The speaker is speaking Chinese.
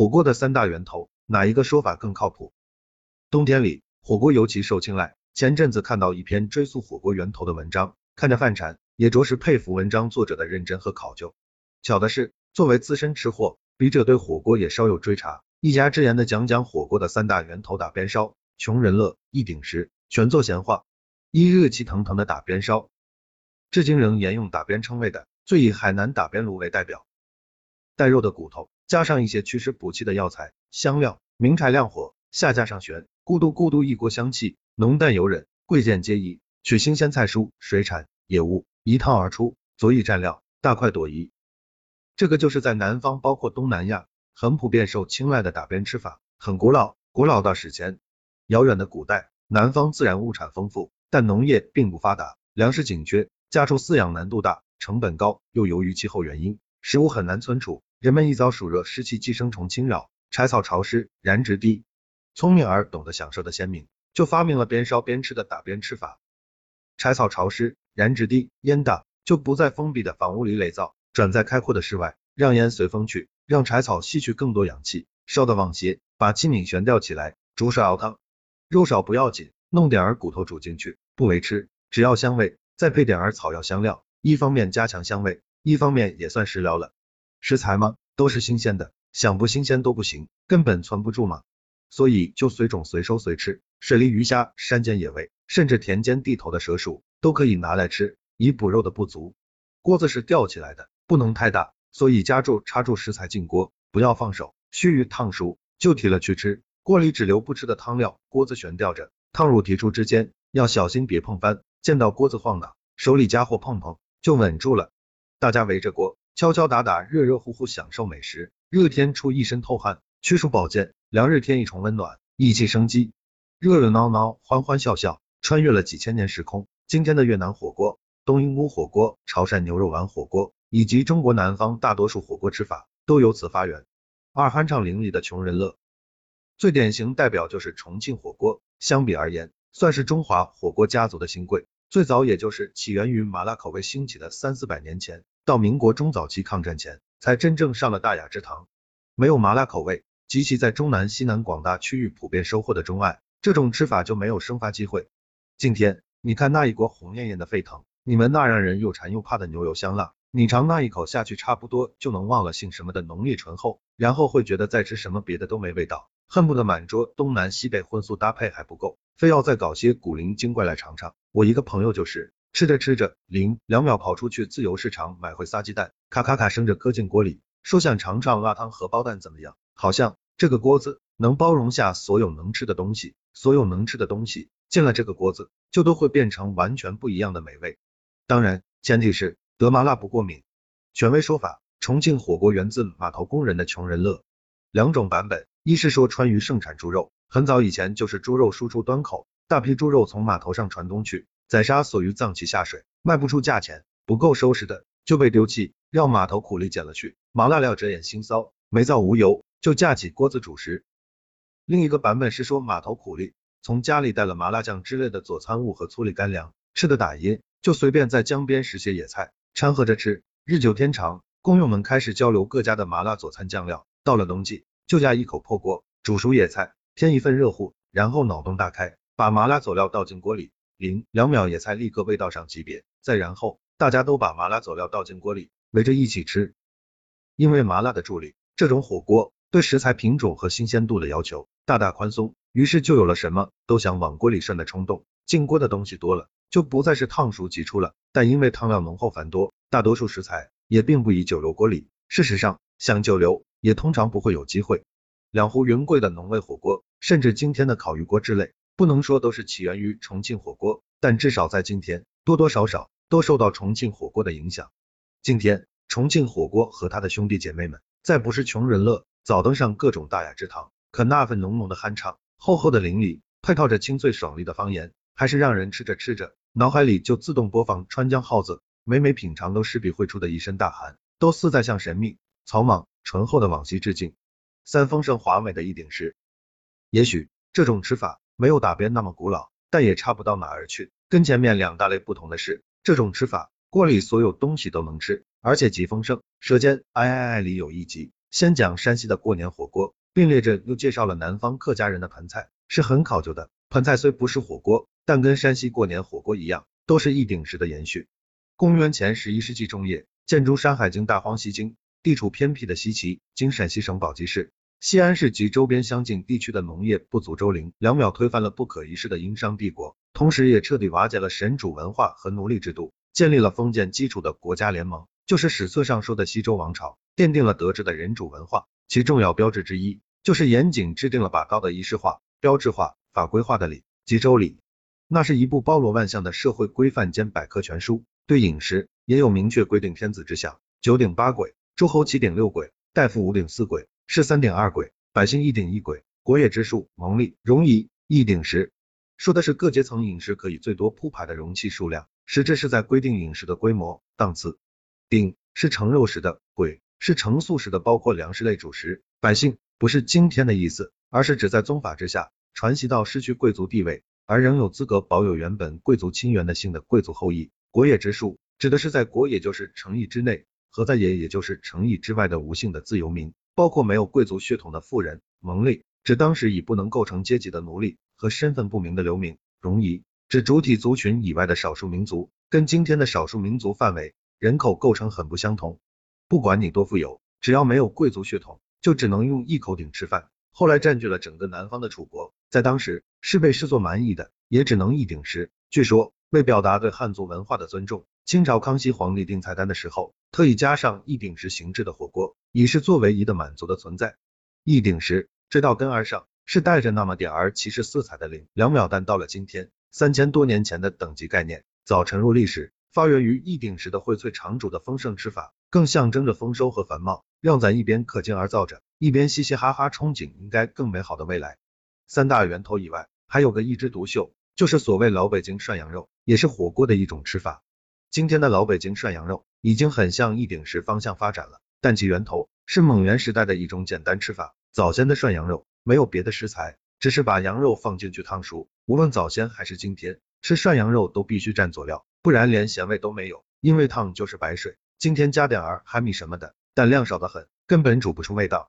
火锅的三大源头，哪一个说法更靠谱？冬天里，火锅尤其受青睐。前阵子看到一篇追溯火锅源头的文章，看着犯馋，也着实佩服文章作者的认真和考究。巧的是，作为资深吃货，笔者对火锅也稍有追查，一家之言的讲讲火锅的三大源头：打边烧、穷人乐、一鼎食，全做闲话。一热气腾腾的打边烧，至今仍沿用打边称谓的，最以海南打边炉为代表，带肉的骨头。加上一些祛湿补气的药材、香料，明柴亮火，下架上旋，咕嘟咕嘟一锅香气，浓淡游人，贵贱皆宜。取新鲜菜蔬、水产、野物，一烫而出，佐以蘸料，大快朵颐。这个就是在南方，包括东南亚，很普遍受青睐的打边吃法，很古老，古老到史前。遥远的古代，南方自然物产丰富，但农业并不发达，粮食紧缺，家畜饲养难度大，成本高，又由于气候原因，食物很难存储。人们一遭暑热，湿气寄生虫侵扰，柴草潮湿，燃值低。聪明而懂得享受的先民，就发明了边烧边吃的打边吃法。柴草潮湿，燃值低，烟大，就不在封闭的房屋里垒灶，转在开阔的室外，让烟随风去，让柴草吸取更多氧气，烧得旺些，把器皿悬吊起来，煮水熬汤。肉少不要紧，弄点儿骨头煮进去，不为吃，只要香味，再配点儿草药香料，一方面加强香味，一方面也算食疗了。食材吗？都是新鲜的，想不新鲜都不行，根本存不住嘛。所以就随种随收随吃，水里鱼虾、山间野味，甚至田间地头的蛇鼠，都可以拿来吃，以补肉的不足。锅子是吊起来的，不能太大，所以夹住插住食材进锅，不要放手，须臾烫熟就提了去吃。锅里只留不吃的汤料，锅子悬吊着，烫入提出之间要小心别碰翻，见到锅子晃荡，手里家伙碰碰就稳住了。大家围着锅。敲敲打打，热热乎乎，享受美食。热天出一身透汗，驱暑保健；凉日添一重温暖，益气生机。热热闹闹，欢欢笑笑，穿越了几千年时空。今天的越南火锅、冬阴功火锅、潮汕牛肉丸火锅，以及中国南方大多数火锅吃法，都由此发源。二酣畅淋漓的穷人乐，最典型代表就是重庆火锅。相比而言，算是中华火锅家族的新贵。最早也就是起源于麻辣口味兴起的三四百年前。到民国中早期抗战前，才真正上了大雅之堂。没有麻辣口味，及其在中南西南广大区域普遍收获的钟爱，这种吃法就没有生发机会。今天，你看那一锅红艳艳的沸腾，你们那让人又馋又怕的牛油香辣，你尝那一口下去，差不多就能忘了姓什么的浓烈醇厚，然后会觉得再吃什么别的都没味道，恨不得满桌东南西北荤素搭配还不够，非要再搞些古灵精怪来尝尝。我一个朋友就是。吃着吃着，零两秒跑出去自由市场买回仨鸡蛋，咔咔咔生着搁进锅里，说想尝尝辣汤荷包蛋怎么样？好像这个锅子能包容下所有能吃的东西，所有能吃的东西进了这个锅子，就都会变成完全不一样的美味。当然，前提是得麻辣不过敏。权威说法，重庆火锅源自码头工人的穷人乐。两种版本，一是说川渝盛产猪肉，很早以前就是猪肉输出端口，大批猪肉从码头上传东去。宰杀所余脏器下水，卖不出价钱，不够收拾的就被丢弃，让码头苦力捡了去。麻辣料遮眼腥臊，没灶无油，就架起锅子煮食。另一个版本是说码头苦力从家里带了麻辣酱之类的佐餐物和粗粒干粮，吃的打噎，就随便在江边拾些野菜掺和着吃。日久天长，工友们开始交流各家的麻辣佐餐酱料。到了冬季，就架一口破锅，煮熟野菜，添一份热乎，然后脑洞大开，把麻辣佐料倒进锅里。零两秒野菜立刻味道上级别，再然后大家都把麻辣佐料倒进锅里，围着一起吃。因为麻辣的助力，这种火锅对食材品种和新鲜度的要求大大宽松，于是就有了什么都想往锅里涮的冲动。进锅的东西多了，就不再是烫熟即出了。但因为汤料浓厚繁多，大多数食材也并不宜久留锅里。事实上，想久留也通常不会有机会。两湖云贵的浓味火锅，甚至今天的烤鱼锅之类。不能说都是起源于重庆火锅，但至少在今天多多少少都受到重庆火锅的影响。今天重庆火锅和他的兄弟姐妹们，再不是穷人乐，早登上各种大雅之堂。可那份浓浓的酣畅，厚厚的淋漓，配套着清脆爽利的方言，还是让人吃着吃着，脑海里就自动播放川江号子，每每品尝都势必会出的一身大汗，都似在向神秘草莽醇厚的往昔致敬。三丰盛华美的一点是，也许这种吃法。没有打边那么古老，但也差不到哪儿去。跟前面两大类不同的是，这种吃法锅里所有东西都能吃，而且极丰盛，舌尖哎哎哎里有一集，先讲山西的过年火锅，并列着又介绍了南方客家人的盆菜，是很考究的。盆菜虽不是火锅，但跟山西过年火锅一样，都是一鼎食的延续。公元前十一世纪中叶，建筑《山海经》大荒西经，地处偏僻的西岐，今陕西省宝鸡市。西安市及周边乡近地区的农业不足，周陵两秒推翻了不可一世的殷商帝国，同时也彻底瓦解了神主文化和奴隶制度，建立了封建基础的国家联盟，就是史册上说的西周王朝，奠定了德治的人主文化。其重要标志之一，就是严谨制定了把高的仪式化、标志化、法规化的礼及周礼。那是一部包罗万象的社会规范兼百科全书，对饮食也有明确规定天子之相，九鼎八簋，诸侯七鼎六簋，大夫五鼎四簋。是三鼎二簋，百姓一鼎一簋，国也之数，蒙历，容仪，一鼎食，说的是各阶层饮食可以最多铺排的容器数量，实质是在规定饮食的规模档次。鼎是盛肉食的，簋是盛素食的，包括粮食类主食。百姓不是今天的意思，而是指在宗法之下传袭到失去贵族地位而仍有资格保有原本贵族亲缘的姓的贵族后裔。国也之数指的是在国也就是城邑之内和在野也就是城邑之外的无姓的自由民。包括没有贵族血统的富人，蒙历指当时已不能构成阶级的奴隶和身份不明的流民，容夷指主体族群以外的少数民族，跟今天的少数民族范围人口构成很不相同。不管你多富有，只要没有贵族血统，就只能用一口鼎吃饭。后来占据了整个南方的楚国，在当时是被视作蛮夷的，也只能一鼎食。据说为表达对汉族文化的尊重。清朝康熙皇帝定菜单的时候，特意加上一鼎食形制的火锅，以是作为一的满足的存在。一鼎食这道根儿上是带着那么点儿歧视色彩的灵两秒，但到了今天，三千多年前的等级概念早沉入历史。发源于一鼎食的荟萃长煮的丰盛吃法，更象征着丰收和繁茂，让咱一边可劲儿造着，一边嘻嘻哈哈憧憬应该更美好的未来。三大源头以外，还有个一枝独秀，就是所谓老北京涮羊肉，也是火锅的一种吃法。今天的老北京涮羊肉已经很向一鼎食方向发展了，但其源头是蒙元时代的一种简单吃法。早先的涮羊肉没有别的食材，只是把羊肉放进去烫熟。无论早先还是今天，吃涮羊肉都必须蘸佐料，不然连咸味都没有，因为烫就是白水。今天加点儿哈密什么的，但量少得很，根本煮不出味道。